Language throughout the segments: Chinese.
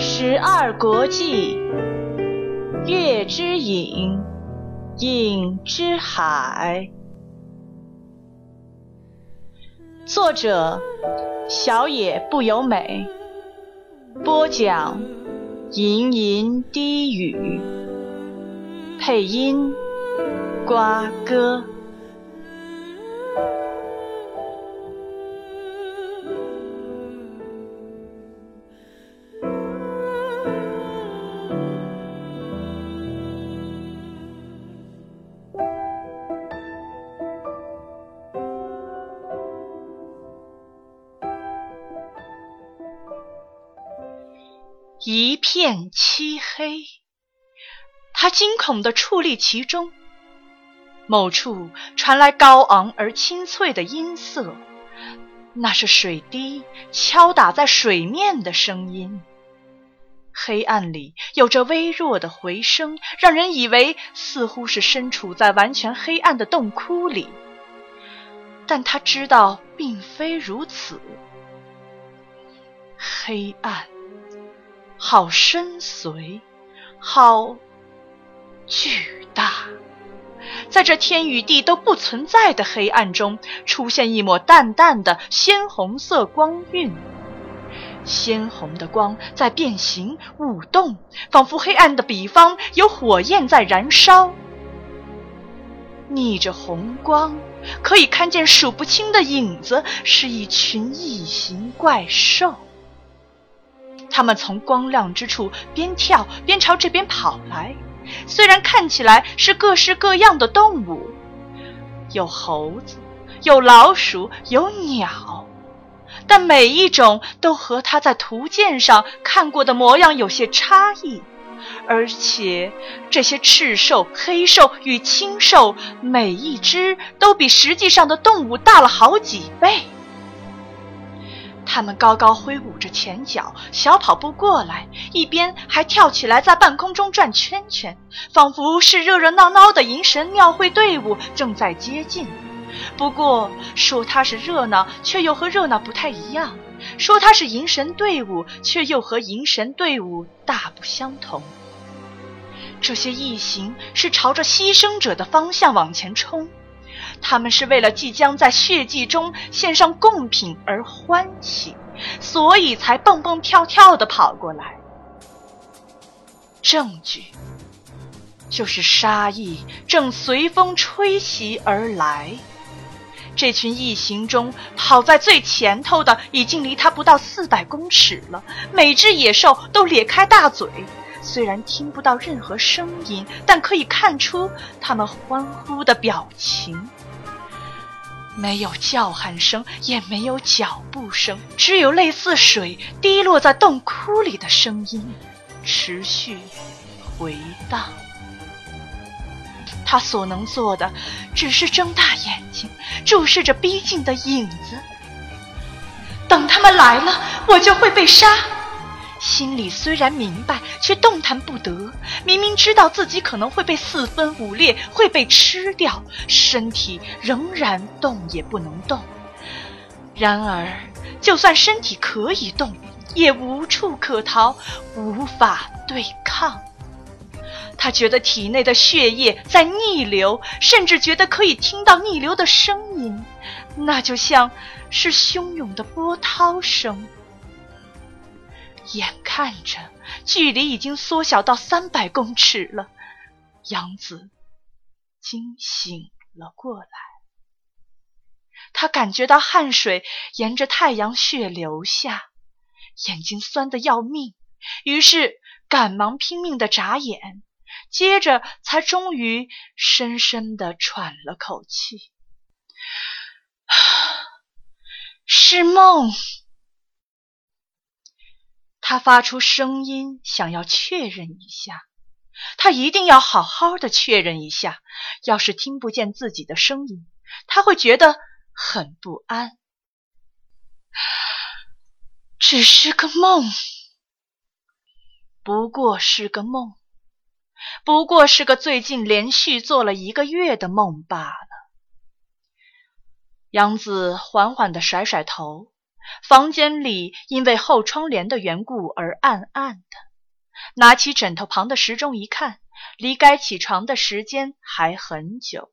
十二国记·月之影，影之海。作者：小野不由美。播讲：吟吟低语。配音：瓜哥。一片漆黑，他惊恐地矗立其中。某处传来高昂而清脆的音色，那是水滴敲打在水面的声音。黑暗里有着微弱的回声，让人以为似乎是身处在完全黑暗的洞窟里。但他知道并非如此，黑暗。好深邃，好巨大，在这天与地都不存在的黑暗中，出现一抹淡淡的鲜红色光晕。鲜红的光在变形舞动，仿佛黑暗的彼方有火焰在燃烧。逆着红光，可以看见数不清的影子，是一群异形怪兽。他们从光亮之处边跳边朝这边跑来，虽然看起来是各式各样的动物，有猴子，有老鼠，有鸟，但每一种都和他在图鉴上看过的模样有些差异，而且这些赤兽、黑兽与青兽，每一只都比实际上的动物大了好几倍。他们高高挥舞着前脚，小跑步过来，一边还跳起来，在半空中转圈圈，仿佛是热热闹闹的迎神庙会队伍正在接近。不过，说它是热闹，却又和热闹不太一样；说它是迎神队伍，却又和迎神队伍大不相同。这些异形是朝着牺牲者的方向往前冲。他们是为了即将在血祭中献上贡品而欢喜，所以才蹦蹦跳跳地跑过来。证据就是杀意正随风吹袭而来。这群异形中，跑在最前头的已经离他不到四百公尺了。每只野兽都咧开大嘴，虽然听不到任何声音，但可以看出他们欢呼的表情。没有叫喊声，也没有脚步声，只有类似水滴落在洞窟里的声音，持续回荡。他所能做的，只是睁大眼睛，注视着逼近的影子。等他们来了，我就会被杀。心里虽然明白，却动弹不得。明明知道自己可能会被四分五裂，会被吃掉，身体仍然动也不能动。然而，就算身体可以动，也无处可逃，无法对抗。他觉得体内的血液在逆流，甚至觉得可以听到逆流的声音，那就像是汹涌的波涛声。眼看着距离已经缩小到三百公尺了，杨子惊醒了过来。他感觉到汗水沿着太阳穴流下，眼睛酸得要命，于是赶忙拼命的眨眼，接着才终于深深的喘了口气。是梦。他发出声音，想要确认一下。他一定要好好的确认一下。要是听不见自己的声音，他会觉得很不安。只是个梦，不过是个梦。不过是个最近连续做了一个月的梦罢了。杨子缓缓的甩甩头，房间里因为厚窗帘的缘故而暗暗的。拿起枕头旁的时钟一看，离该起床的时间还很久。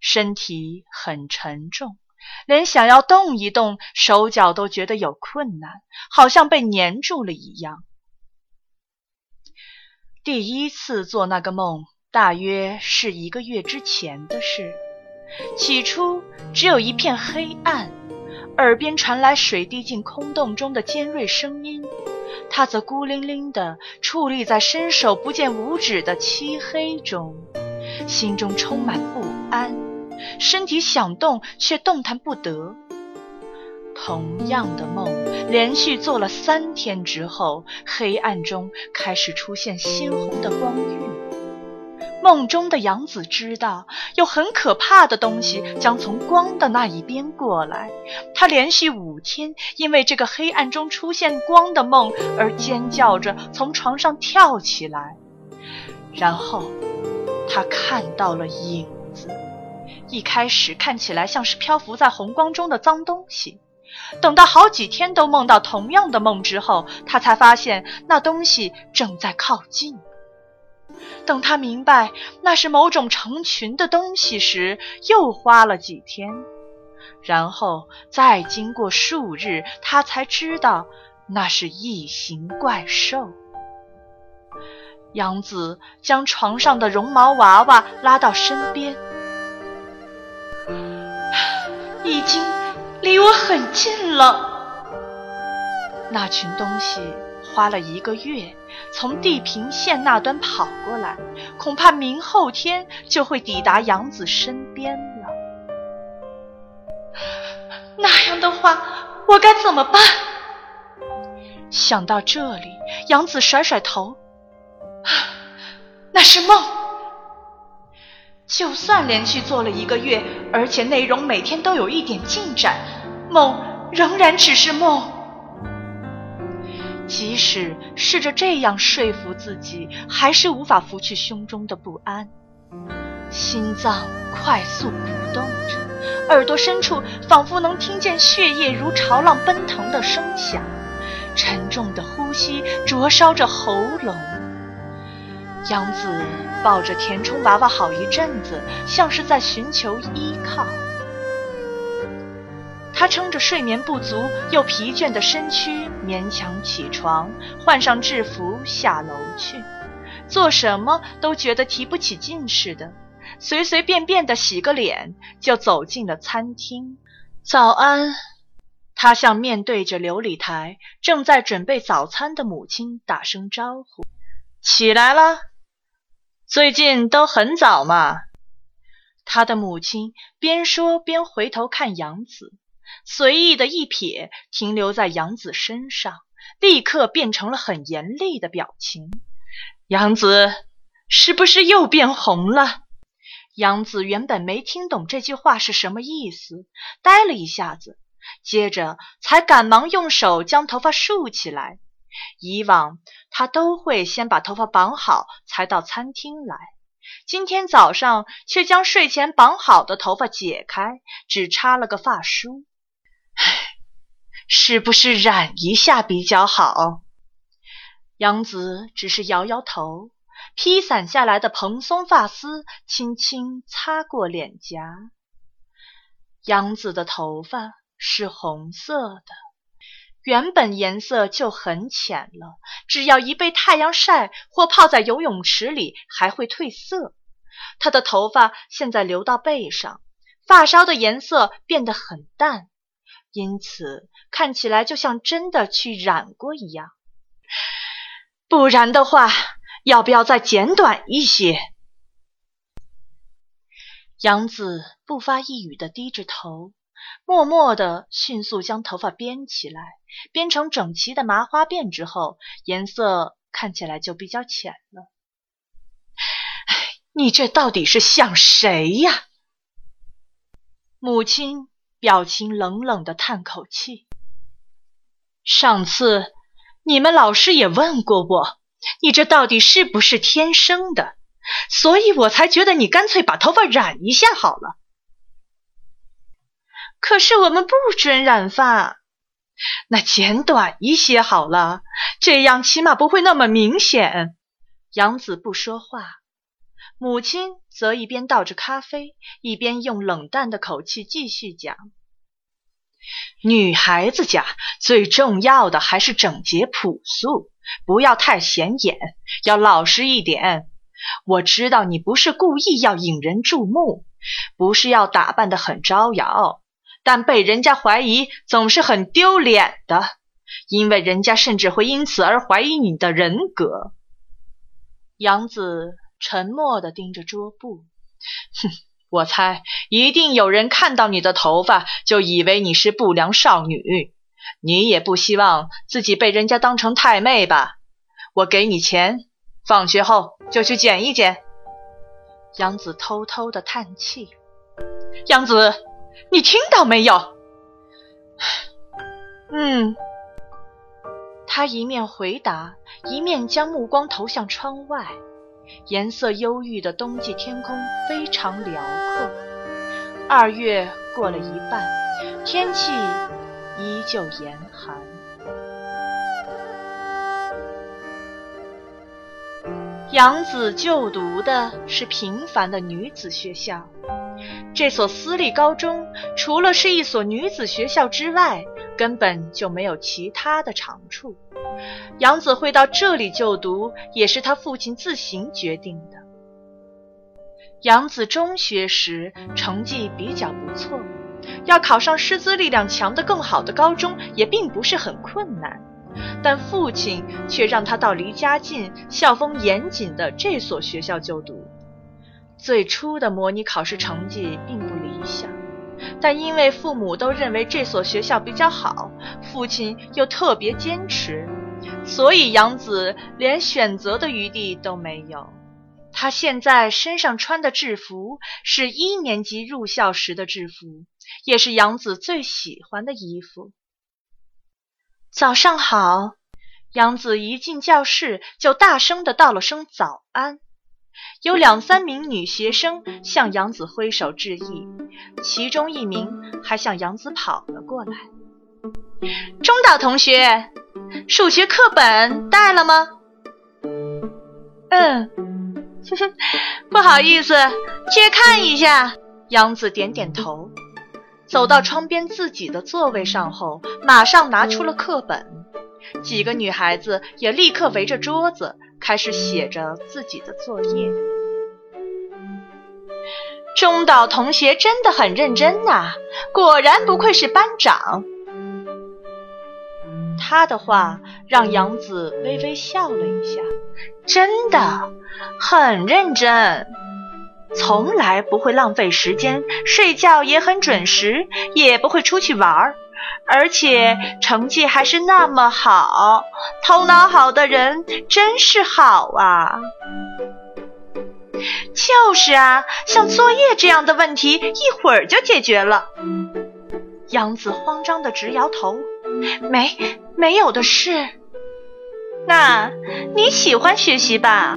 身体很沉重，连想要动一动手脚都觉得有困难，好像被粘住了一样。第一次做那个梦，大约是一个月之前的事。起初只有一片黑暗，耳边传来水滴进空洞中的尖锐声音，他则孤零零地矗立在伸手不见五指的漆黑中，心中充满不安，身体想动却动弹不得。同样的梦连续做了三天之后，黑暗中开始出现鲜红的光晕。梦中的杨子知道有很可怕的东西将从光的那一边过来。他连续五天因为这个黑暗中出现光的梦而尖叫着从床上跳起来。然后他看到了影子，一开始看起来像是漂浮在红光中的脏东西。等到好几天都梦到同样的梦之后，他才发现那东西正在靠近。等他明白那是某种成群的东西时，又花了几天。然后再经过数日，他才知道那是异形怪兽。杨子将床上的绒毛娃娃拉到身边，已经。离我很近了。那群东西花了一个月从地平线那端跑过来，恐怕明后天就会抵达杨子身边了。那样的话，我该怎么办？想到这里，杨子甩甩头，啊那是梦。就算连续做了一个月，而且内容每天都有一点进展，梦仍然只是梦。即使试着这样说服自己，还是无法拂去胸中的不安。心脏快速鼓动着，耳朵深处仿佛能听见血液如潮浪奔腾的声响，沉重的呼吸灼烧着喉咙。杨子抱着填充娃娃好一阵子，像是在寻求依靠。他撑着睡眠不足又疲倦的身躯，勉强起床，换上制服下楼去。做什么都觉得提不起劲似的，随随便便的洗个脸，就走进了餐厅。早安，他向面对着琉璃台正在准备早餐的母亲打声招呼。起来了。最近都很早嘛。他的母亲边说边回头看杨子，随意的一瞥停留在杨子身上，立刻变成了很严厉的表情。杨子是不是又变红了？杨子原本没听懂这句话是什么意思，呆了一下子，接着才赶忙用手将头发竖起来。以往他都会先把头发绑好才到餐厅来，今天早上却将睡前绑好的头发解开，只插了个发梳。唉，是不是染一下比较好？杨子只是摇摇头，披散下来的蓬松发丝轻轻擦过脸颊。杨子的头发是红色的。原本颜色就很浅了，只要一被太阳晒或泡在游泳池里，还会褪色。他的头发现在流到背上，发梢的颜色变得很淡，因此看起来就像真的去染过一样。不然的话，要不要再剪短一些？杨子不发一语的低着头。默默的迅速将头发编起来，编成整齐的麻花辫之后，颜色看起来就比较浅了。你这到底是像谁呀？母亲表情冷冷的叹口气。上次你们老师也问过我，你这到底是不是天生的？所以我才觉得你干脆把头发染一下好了。可是我们不准染发，那剪短一些好了，这样起码不会那么明显。杨子不说话，母亲则一边倒着咖啡，一边用冷淡的口气继续讲：“女孩子家最重要的还是整洁朴素，不要太显眼，要老实一点。我知道你不是故意要引人注目，不是要打扮的很招摇。”但被人家怀疑总是很丢脸的，因为人家甚至会因此而怀疑你的人格。杨子沉默地盯着桌布，哼，我猜一定有人看到你的头发就以为你是不良少女。你也不希望自己被人家当成太妹吧？我给你钱，放学后就去剪一剪。杨子偷偷地叹气，杨子。你听到没有？嗯，他一面回答，一面将目光投向窗外。颜色忧郁的冬季天空非常辽阔。二月过了一半，天气依旧严寒。杨子就读的是平凡的女子学校。这所私立高中除了是一所女子学校之外，根本就没有其他的长处。杨子会到这里就读，也是他父亲自行决定的。杨子中学时成绩比较不错，要考上师资力量强的更好的高中也并不是很困难，但父亲却让他到离家近、校风严谨的这所学校就读。最初的模拟考试成绩并不理想，但因为父母都认为这所学校比较好，父亲又特别坚持，所以杨子连选择的余地都没有。他现在身上穿的制服是一年级入校时的制服，也是杨子最喜欢的衣服。早上好，杨子一进教室就大声的道了声早安。有两三名女学生向杨子挥手致意，其中一名还向杨子跑了过来。中岛同学，数学课本带了吗？嗯，不好意思，借看一下。杨子点点头，走到窗边自己的座位上后，马上拿出了课本。几个女孩子也立刻围着桌子。开始写着自己的作业。中岛同学真的很认真呐，果然不愧是班长。他的话让杨子微微笑了一下，真的很认真，从来不会浪费时间，睡觉也很准时，也不会出去玩儿。而且成绩还是那么好，头脑好的人真是好啊！就是啊，像作业这样的问题，一会儿就解决了。杨子慌张的直摇头，没没有的事。那你喜欢学习吧？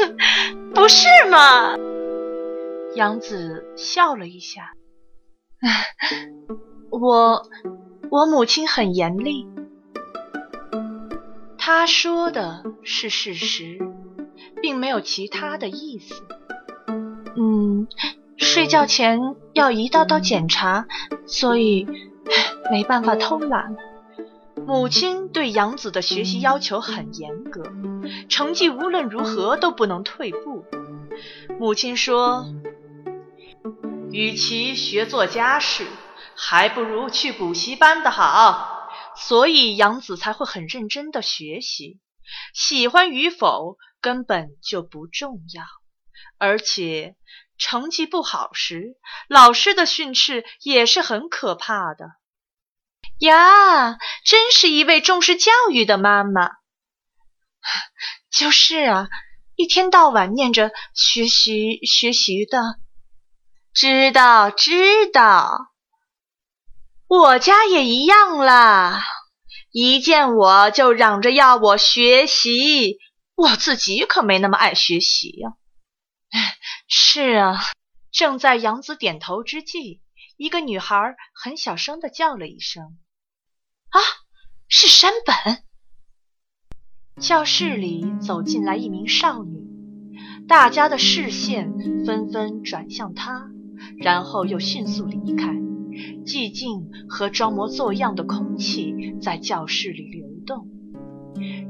不是吗？杨子笑了一下，我。我母亲很严厉，她说的是事实，并没有其他的意思。嗯，睡觉前要一道道检查，所以没办法偷懒。母亲对杨子的学习要求很严格，成绩无论如何都不能退步。母亲说，与其学做家事。还不如去补习班的好，所以杨子才会很认真的学习。喜欢与否根本就不重要，而且成绩不好时，老师的训斥也是很可怕的。呀，真是一位重视教育的妈妈。就是啊，一天到晚念着学习学习的，知道知道。我家也一样啦，一见我就嚷着要我学习，我自己可没那么爱学习呀。是啊，正在杨子点头之际，一个女孩很小声的叫了一声：“啊，是山本！”教室里走进来一名少女，大家的视线纷纷转向她，然后又迅速离开。寂静和装模作样的空气在教室里流动。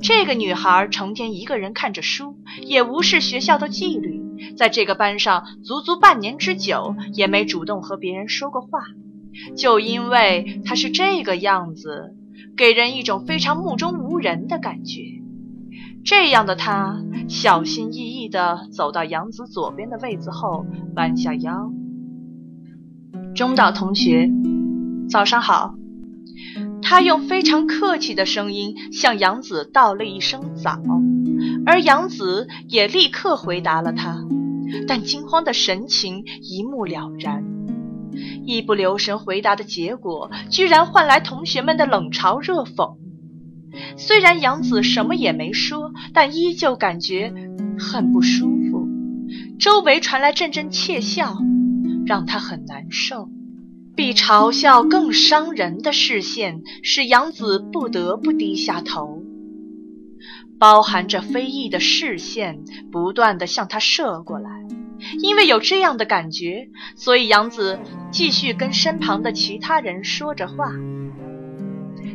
这个女孩成天一个人看着书，也无视学校的纪律，在这个班上足足半年之久，也没主动和别人说过话。就因为他是这个样子，给人一种非常目中无人的感觉。这样的他，小心翼翼地走到杨子左边的位子后，弯下腰。中岛同学，早上好。他用非常客气的声音向杨子道了一声早，而杨子也立刻回答了他，但惊慌的神情一目了然，一不留神回答的结果，居然换来同学们的冷嘲热讽。虽然杨子什么也没说，但依旧感觉很不舒服，周围传来阵阵窃笑。让他很难受，比嘲笑更伤人的视线使杨子不得不低下头。包含着非议的视线不断地向他射过来，因为有这样的感觉，所以杨子继续跟身旁的其他人说着话。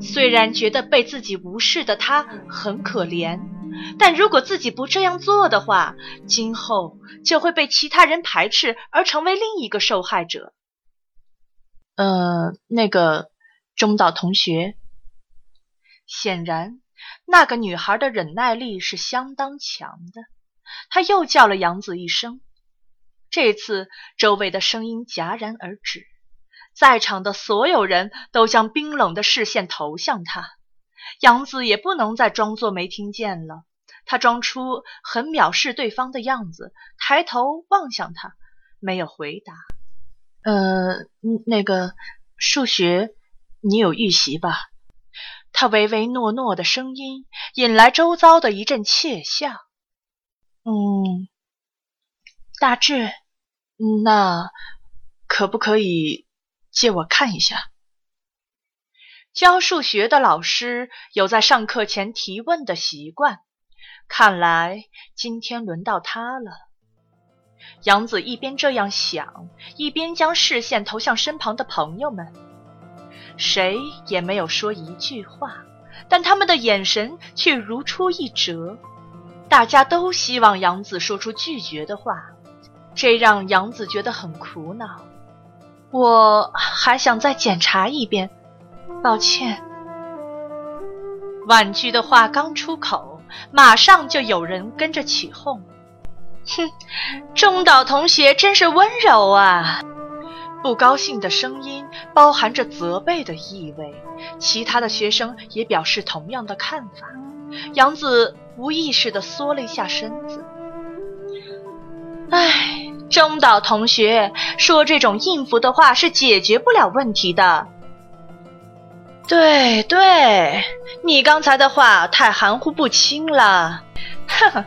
虽然觉得被自己无视的他很可怜。但如果自己不这样做的话，今后就会被其他人排斥，而成为另一个受害者。呃，那个中岛同学，显然那个女孩的忍耐力是相当强的。她又叫了杨子一声，这次周围的声音戛然而止，在场的所有人都将冰冷的视线投向他。杨子也不能再装作没听见了，他装出很藐视对方的样子，抬头望向他，没有回答。呃，那个数学，你有预习吧？他唯唯诺诺的声音引来周遭的一阵窃笑。嗯，大致，那可不可以借我看一下？教数学的老师有在上课前提问的习惯，看来今天轮到他了。杨子一边这样想，一边将视线投向身旁的朋友们，谁也没有说一句话，但他们的眼神却如出一辙。大家都希望杨子说出拒绝的话，这让杨子觉得很苦恼。我还想再检查一遍。抱歉，婉拒的话刚出口，马上就有人跟着起哄。哼，中岛同学真是温柔啊！不高兴的声音包含着责备的意味，其他的学生也表示同样的看法。杨子无意识地缩了一下身子。唉，中岛同学说这种应付的话是解决不了问题的。对对，你刚才的话太含糊不清了。哼哼，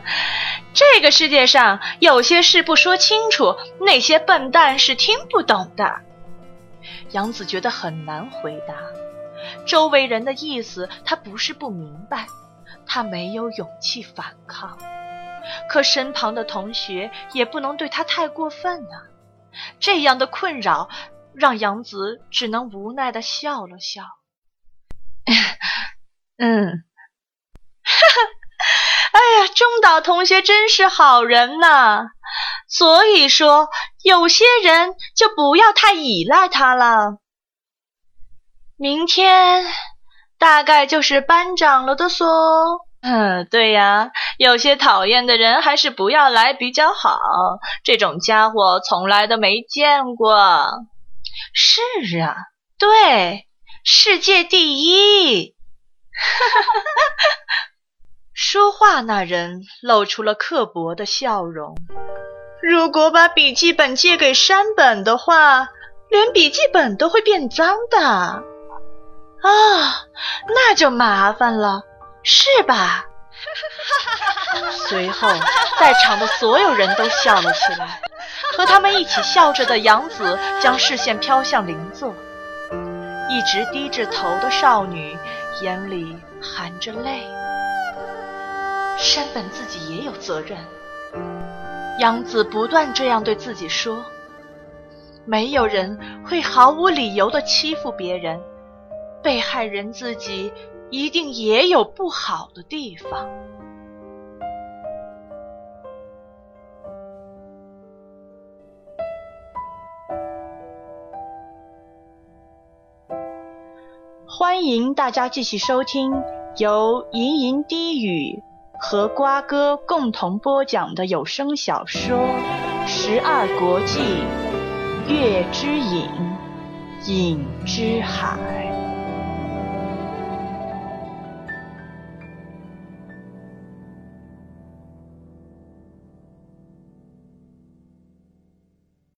这个世界上有些事不说清楚，那些笨蛋是听不懂的。杨子觉得很难回答，周围人的意思他不是不明白，他没有勇气反抗，可身旁的同学也不能对他太过分啊。这样的困扰让杨子只能无奈的笑了笑。嗯，哈哈，哎呀，中岛同学真是好人呐。所以说，有些人就不要太依赖他了。明天大概就是班长了的嗦。嗯，对呀，有些讨厌的人还是不要来比较好。这种家伙从来都没见过。是啊，对。世界第一！哈哈哈哈哈！说话那人露出了刻薄的笑容。如果把笔记本借给山本的话，连笔记本都会变脏的。啊，那就麻烦了，是吧？随后，在场的所有人都笑了起来。和他们一起笑着的杨子将视线飘向邻座，一直低着头的少女眼里含着泪。山本自己也有责任。杨子不断这样对自己说：“没有人会毫无理由的欺负别人，被害人自己一定也有不好的地方。”欢迎大家继续收听由吟吟低语和瓜哥共同播讲的有声小说《十二国记·月之影》，影之海。